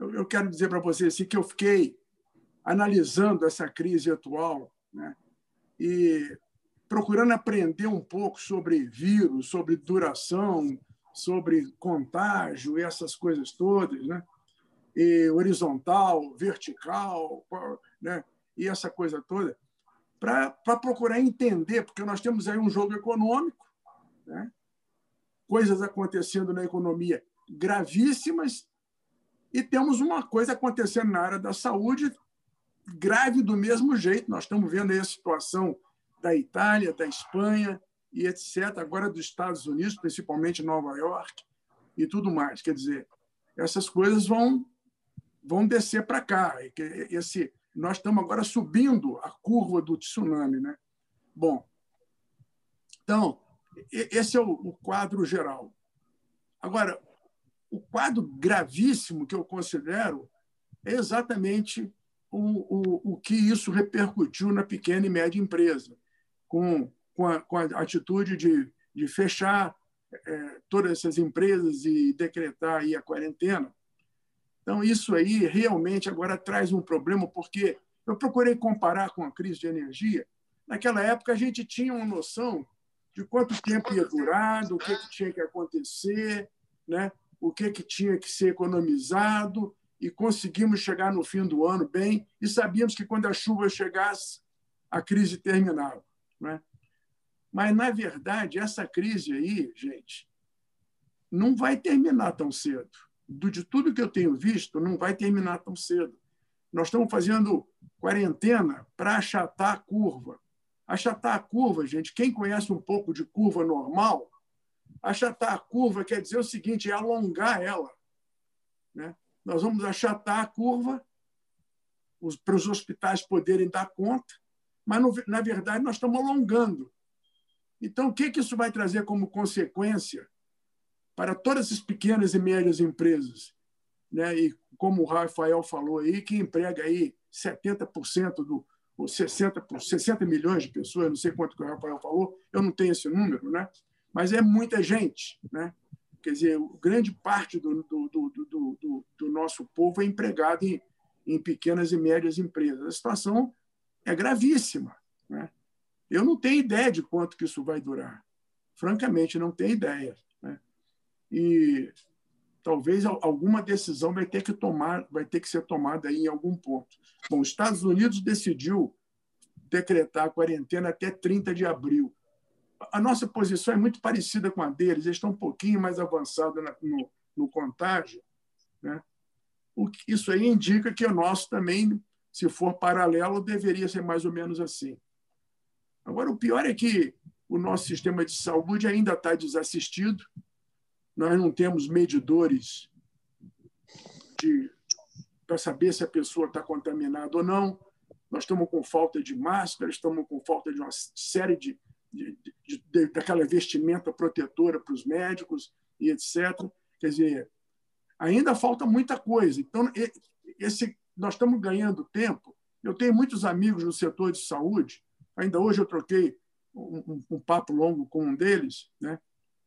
eu, eu quero dizer para você assim, que eu fiquei analisando essa crise atual né, e procurando aprender um pouco sobre vírus, sobre duração, sobre contágio e essas coisas todas, né? E horizontal, vertical, né? E essa coisa toda, para procurar entender, porque nós temos aí um jogo econômico, né? coisas acontecendo na economia gravíssimas, e temos uma coisa acontecendo na área da saúde grave do mesmo jeito. Nós estamos vendo aí a situação da Itália, da Espanha e etc., agora dos Estados Unidos, principalmente Nova York e tudo mais. Quer dizer, essas coisas vão, vão descer para cá. Esse, nós estamos agora subindo a curva do tsunami. Né? Bom, então, esse é o quadro geral. Agora, o quadro gravíssimo que eu considero é exatamente o, o, o que isso repercutiu na pequena e média empresa com, com, a, com a atitude de, de fechar é, todas essas empresas e decretar aí a quarentena. Então, isso aí realmente agora traz um problema, porque eu procurei comparar com a crise de energia. Naquela época, a gente tinha uma noção de quanto tempo ia durar, do que, que tinha que acontecer, né? O que, que tinha que ser economizado, e conseguimos chegar no fim do ano bem, e sabíamos que quando a chuva chegasse, a crise terminava. Né? Mas, na verdade, essa crise aí, gente, não vai terminar tão cedo. De tudo que eu tenho visto, não vai terminar tão cedo. Nós estamos fazendo quarentena para achatar a curva. Achatar a curva, gente, quem conhece um pouco de curva normal, achatar a curva quer dizer o seguinte: é alongar ela. Né? Nós vamos achatar a curva para os hospitais poderem dar conta, mas, na verdade, nós estamos alongando. Então, o que, que isso vai trazer como consequência para todas as pequenas e médias empresas? Né? E como o Rafael falou aí, que emprega aí 70% do, ou 60, 60 milhões de pessoas, não sei quanto que o Rafael falou, eu não tenho esse número, né? Mas é muita gente. Né? Quer dizer, grande parte do, do, do, do, nosso povo é empregado em, em pequenas e médias empresas. A situação é gravíssima. Né? Eu não tenho ideia de quanto que isso vai durar. Francamente, não tenho ideia. Né? E talvez alguma decisão vai ter que tomar, vai ter que ser tomada aí em algum ponto. Bom, os Estados Unidos decidiu decretar a quarentena até 30 de abril. A nossa posição é muito parecida com a deles, eles estão um pouquinho mais avançados no, no contágio. Né? O isso aí indica que o nosso também se for paralelo, deveria ser mais ou menos assim. Agora, o pior é que o nosso sistema de saúde ainda está desassistido, nós não temos medidores para saber se a pessoa está contaminada ou não, nós estamos com falta de máscara, estamos com falta de uma série de, de, de, daquela vestimenta protetora para os médicos e etc. Quer dizer, ainda falta muita coisa. Então, esse nós estamos ganhando tempo. Eu tenho muitos amigos no setor de saúde. Ainda hoje eu troquei um, um, papo longo com um deles, né?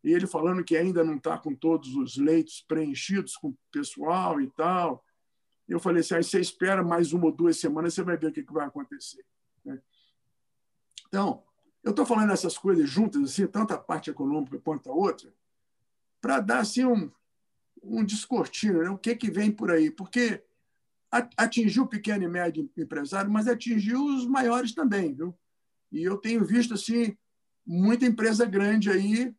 e ele falando que ainda não está com todos os leitos preenchidos com pessoal e tal. Eu falei assim: aí você espera mais uma ou duas semanas, você vai ver o que, que vai acontecer. Né? Então, eu estou falando essas coisas juntas, assim, tanto a parte econômica quanto a outra, para dar assim, um, um descortino, né? o que, que vem por aí. Porque atingiu o pequeno e médio empresário, mas atingiu os maiores também, viu? E eu tenho visto assim muita empresa grande aí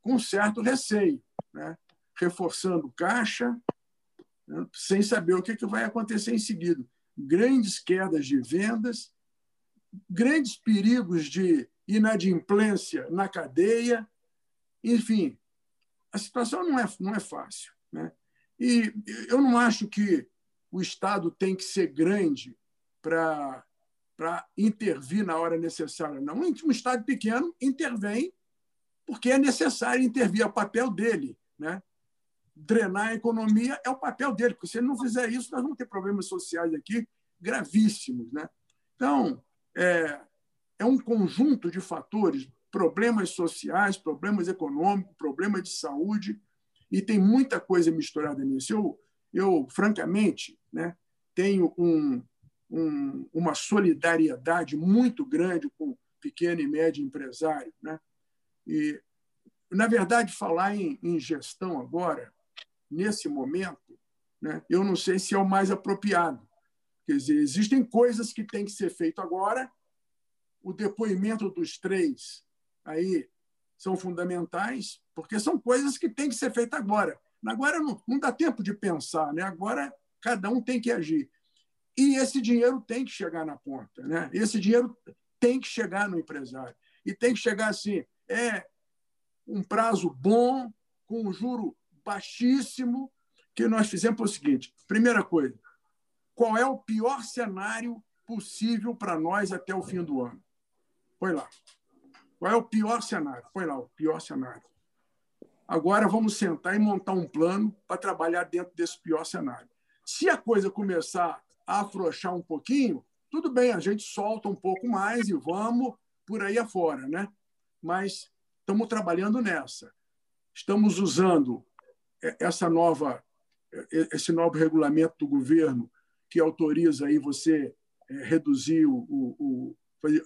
com certo receio, né? reforçando caixa, né? sem saber o que, que vai acontecer em seguida. Grandes quedas de vendas, grandes perigos de inadimplência na cadeia, enfim, a situação não é, não é fácil. Né? E eu não acho que o Estado tem que ser grande para intervir na hora necessária. Não, um Estado pequeno intervém porque é necessário intervir, é o papel dele. Né? Drenar a economia é o papel dele, porque se ele não fizer isso, nós vamos ter problemas sociais aqui gravíssimos. Né? Então, é, é um conjunto de fatores, problemas sociais, problemas econômicos, problemas de saúde, e tem muita coisa misturada nisso. Eu, eu, francamente, né, tenho um, um, uma solidariedade muito grande com pequeno e médio empresário. Né? E, na verdade, falar em, em gestão agora, nesse momento, né, eu não sei se é o mais apropriado. Quer dizer, existem coisas que têm que ser feito agora. O depoimento dos três aí são fundamentais, porque são coisas que têm que ser feitas agora. Agora não, não dá tempo de pensar, né? agora cada um tem que agir. E esse dinheiro tem que chegar na ponta. Né? Esse dinheiro tem que chegar no empresário. E tem que chegar assim: é um prazo bom, com um juro baixíssimo, que nós fizemos o seguinte: primeira coisa, qual é o pior cenário possível para nós até o fim do ano? Põe lá. Qual é o pior cenário? Põe lá o pior cenário. Agora vamos sentar e montar um plano para trabalhar dentro desse pior cenário. Se a coisa começar a afrouxar um pouquinho, tudo bem, a gente solta um pouco mais e vamos por aí afora, né? Mas estamos trabalhando nessa. Estamos usando essa nova esse novo regulamento do governo que autoriza aí você é, reduzir o, o, o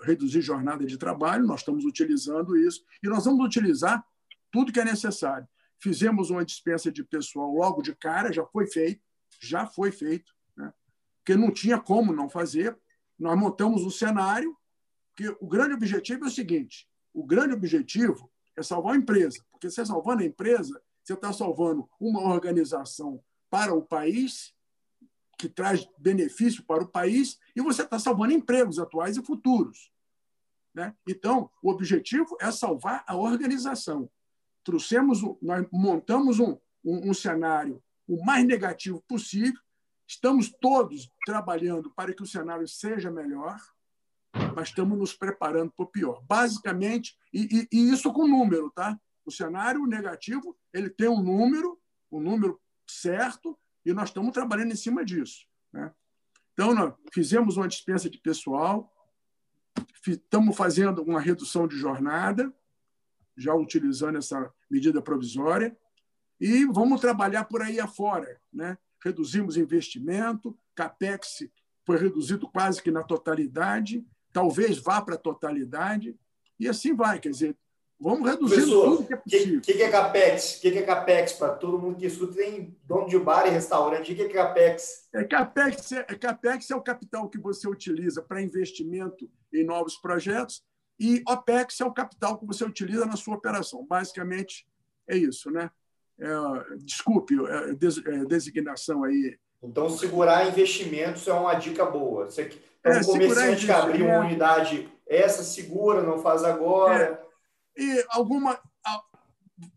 reduzir jornada de trabalho, nós estamos utilizando isso e nós vamos utilizar tudo que é necessário. Fizemos uma dispensa de pessoal logo de cara, já foi feito, já foi feito, né? porque não tinha como não fazer. Nós montamos um cenário, que o grande objetivo é o seguinte: o grande objetivo é salvar a empresa, porque você salvando a empresa, você está salvando uma organização para o país, que traz benefício para o país, e você está salvando empregos atuais e futuros. Né? Então, o objetivo é salvar a organização trouxemos, nós montamos um, um, um cenário o mais negativo possível. Estamos todos trabalhando para que o cenário seja melhor, mas estamos nos preparando para o pior. Basicamente, e, e, e, isso com número, tá? O cenário negativo ele tem um número, um número certo, e nós estamos trabalhando em cima disso. Né? Então, fizemos uma dispensa de pessoal, estamos fazendo uma redução de jornada, já utilizando essa medida provisória, e vamos trabalhar por aí afora. Né? Reduzimos investimento, CAPEX foi reduzido quase que na totalidade, talvez vá para a totalidade, e assim vai. Quer dizer, vamos reduzir tudo que é possível. O que, que, é CAPEX? O que, que é CAPEX? Para todo mundo que escuta, tem dono de bar e restaurante. O que, é CAPEX? É, CAPEX, é, CAPEX é o capital que você utiliza para investimento em novos projetos e OPEX é o capital que você utiliza na sua operação. Basicamente, é isso. Né? É, desculpe, é, des, é, designação aí. Então, segurar investimentos é uma dica boa. Você, é, um comerciante que abriu uma unidade, essa segura, não faz agora. E alguma.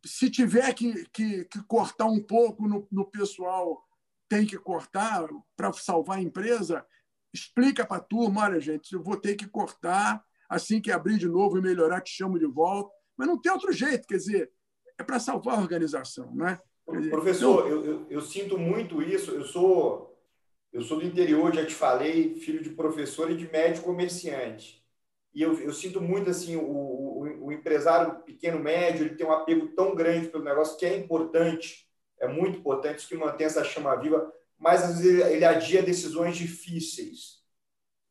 Se tiver que, que, que cortar um pouco no, no pessoal, tem que cortar para salvar a empresa, explica para a turma: olha, gente, eu vou ter que cortar assim que abrir de novo e melhorar, te chamo de volta. Mas não tem outro jeito, quer dizer, é para salvar a organização. Né? Dizer, Professor, então... eu, eu, eu, sinto muito isso. Eu sou, eu sou do interior, já te falei, filho de professor e de médico comerciante. E eu, eu sinto muito assim, o, o, empresário pequeno, médio, ele tem um apego tão grande pelo negócio que é importante, é muito importante, isso que mantém essa chama viva, mas às vezes ele adia decisões difíceis.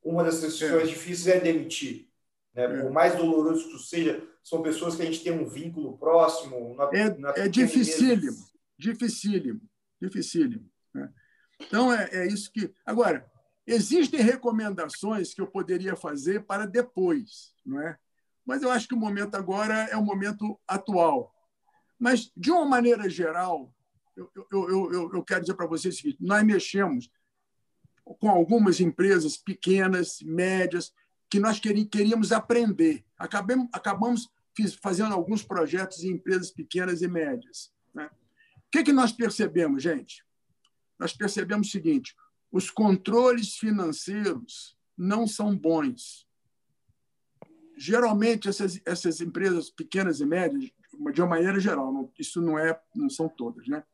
Uma das decisões é. difíceis é demitir. Né? É. Por mais doloroso que seja, são pessoas que a gente tem um vínculo próximo. Na, é, na é dificílimo, dificílimo, dificílimo. Né? Então, é, é isso que. Agora, existem recomendações que eu poderia fazer para depois, não é? Mas eu acho que o momento agora é o momento atual. Mas, de uma maneira geral, eu, eu, eu, eu quero dizer para vocês o seguinte: nós mexemos com algumas empresas pequenas, médias, que nós queríamos aprender. Acabamos, acabamos fazendo alguns projetos em empresas pequenas e médias. Né? O que, que nós percebemos, gente? Nós percebemos o seguinte: os controles financeiros não são bons. Geralmente, essas, essas empresas pequenas e médias, de uma maneira geral, isso não, é, não são todas, né?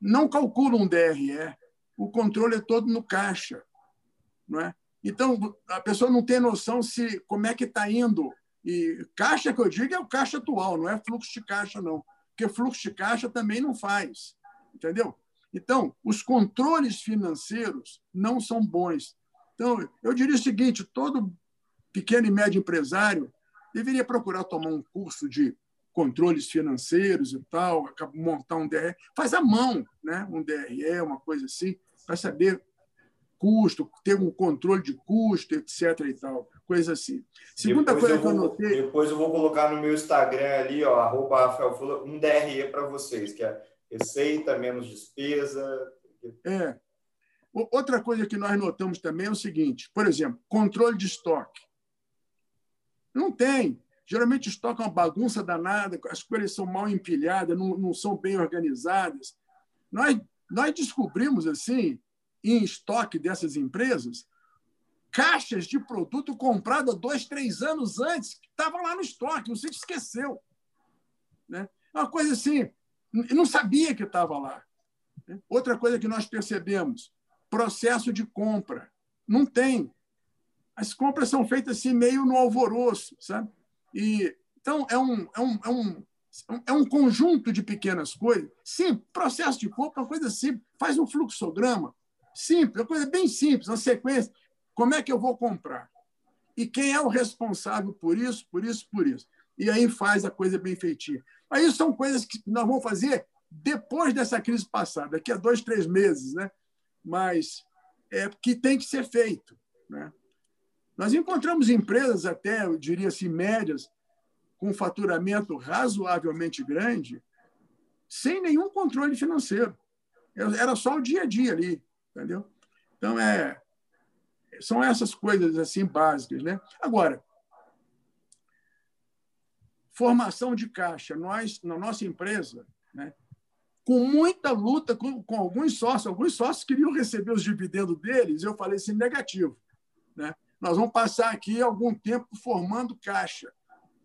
não calculam um DRE. O controle é todo no caixa. Não é? Então, a pessoa não tem noção se como é que está indo. E caixa que eu digo é o caixa atual, não é fluxo de caixa, não. Porque fluxo de caixa também não faz. Entendeu? Então, os controles financeiros não são bons. Então, eu diria o seguinte: todo pequeno e médio empresário deveria procurar tomar um curso de controles financeiros e tal, montar um DRE, faz à mão, né? um DRE, uma coisa assim, para saber custo, ter um controle de custo, etc. e tal, coisa assim. Segunda depois coisa eu que eu notei. Depois eu vou colocar no meu Instagram ali, ó, arroba Rafael Fula, um DRE para vocês, que é receita menos despesa. É. Outra coisa que nós notamos também é o seguinte: por exemplo, controle de estoque. Não tem. Geralmente é uma bagunça danada, as coisas são mal empilhadas, não, não são bem organizadas. Nós, nós descobrimos, assim, em estoque dessas empresas, caixas de produto comprado dois, três anos antes, que estavam lá no estoque, você esqueceu. Né? É uma coisa assim, não sabia que estava lá. Né? Outra coisa que nós percebemos, processo de compra. Não tem. As compras são feitas assim, meio no alvoroço, sabe? E, então, é um, é, um, é, um, é um conjunto de pequenas coisas. Sim, processo de compra é uma coisa simples. Faz um fluxograma, Simples, uma coisa bem simples, uma sequência. Como é que eu vou comprar? E quem é o responsável por isso, por isso, por isso? E aí faz a coisa bem feitinha. Aí são coisas que nós vamos fazer depois dessa crise passada, daqui a dois, três meses, né? mas é que tem que ser feito. Né? Nós encontramos empresas até, eu diria assim, médias, com faturamento razoavelmente grande, sem nenhum controle financeiro. Era só o dia a dia ali entendeu? Então, é, são essas coisas assim básicas. Né? Agora, formação de caixa. Nós, na nossa empresa, né, com muita luta com, com, alguns sócios, alguns sócios queriam receber os dividendos deles, eu falei assim, negativo. Né? Nós vamos passar aqui algum tempo formando caixa.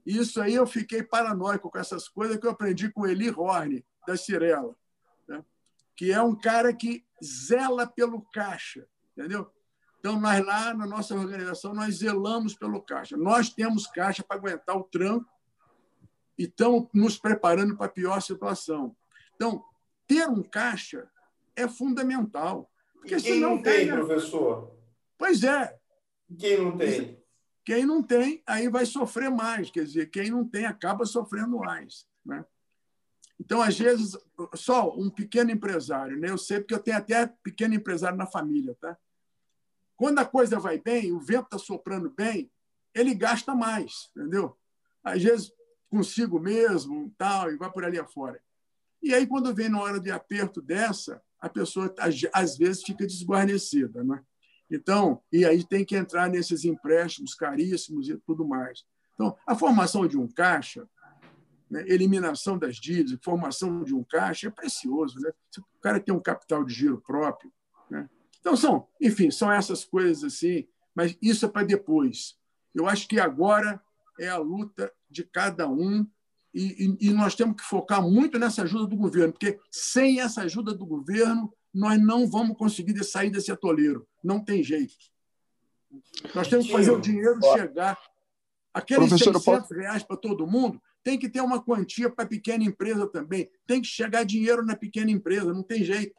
Isso aí eu fiquei paranoico com essas coisas que eu aprendi com Eli Horne, da Cirela, né? que é um cara que zela pelo caixa, entendeu? Então, nós lá na nossa organização, nós zelamos pelo caixa. Nós temos caixa para aguentar o tranco e estamos nos preparando para a pior situação. Então, ter um caixa é fundamental. Porque e quem não tem, tem, professor? Pois é. Quem não tem? Quem não tem, aí vai sofrer mais. Quer dizer, quem não tem acaba sofrendo mais. Né? Então, às vezes, só um pequeno empresário, né? eu sei porque eu tenho até pequeno empresário na família. Tá? Quando a coisa vai bem, o vento está soprando bem, ele gasta mais, entendeu? Às vezes consigo mesmo, tal, e vai por ali afora. E aí, quando vem na hora de aperto dessa, a pessoa às vezes fica desguarnecida. Né? Então, e aí tem que entrar nesses empréstimos caríssimos e tudo mais. Então, a formação de um caixa né? eliminação das dívidas, formação de um caixa, é precioso. Né? O cara tem um capital de giro próprio. Né? Então, são, enfim, são essas coisas assim, mas isso é para depois. Eu acho que agora é a luta de cada um e, e, e, nós temos que focar muito nessa ajuda do governo, porque sem essa ajuda do governo, nós não vamos conseguir sair desse atoleiro. Não tem jeito. Nós temos que fazer o dinheiro chegar. Aqueles Professor, 600 reais para todo mundo, tem que ter uma quantia para a pequena empresa também. Tem que chegar dinheiro na pequena empresa, não tem jeito.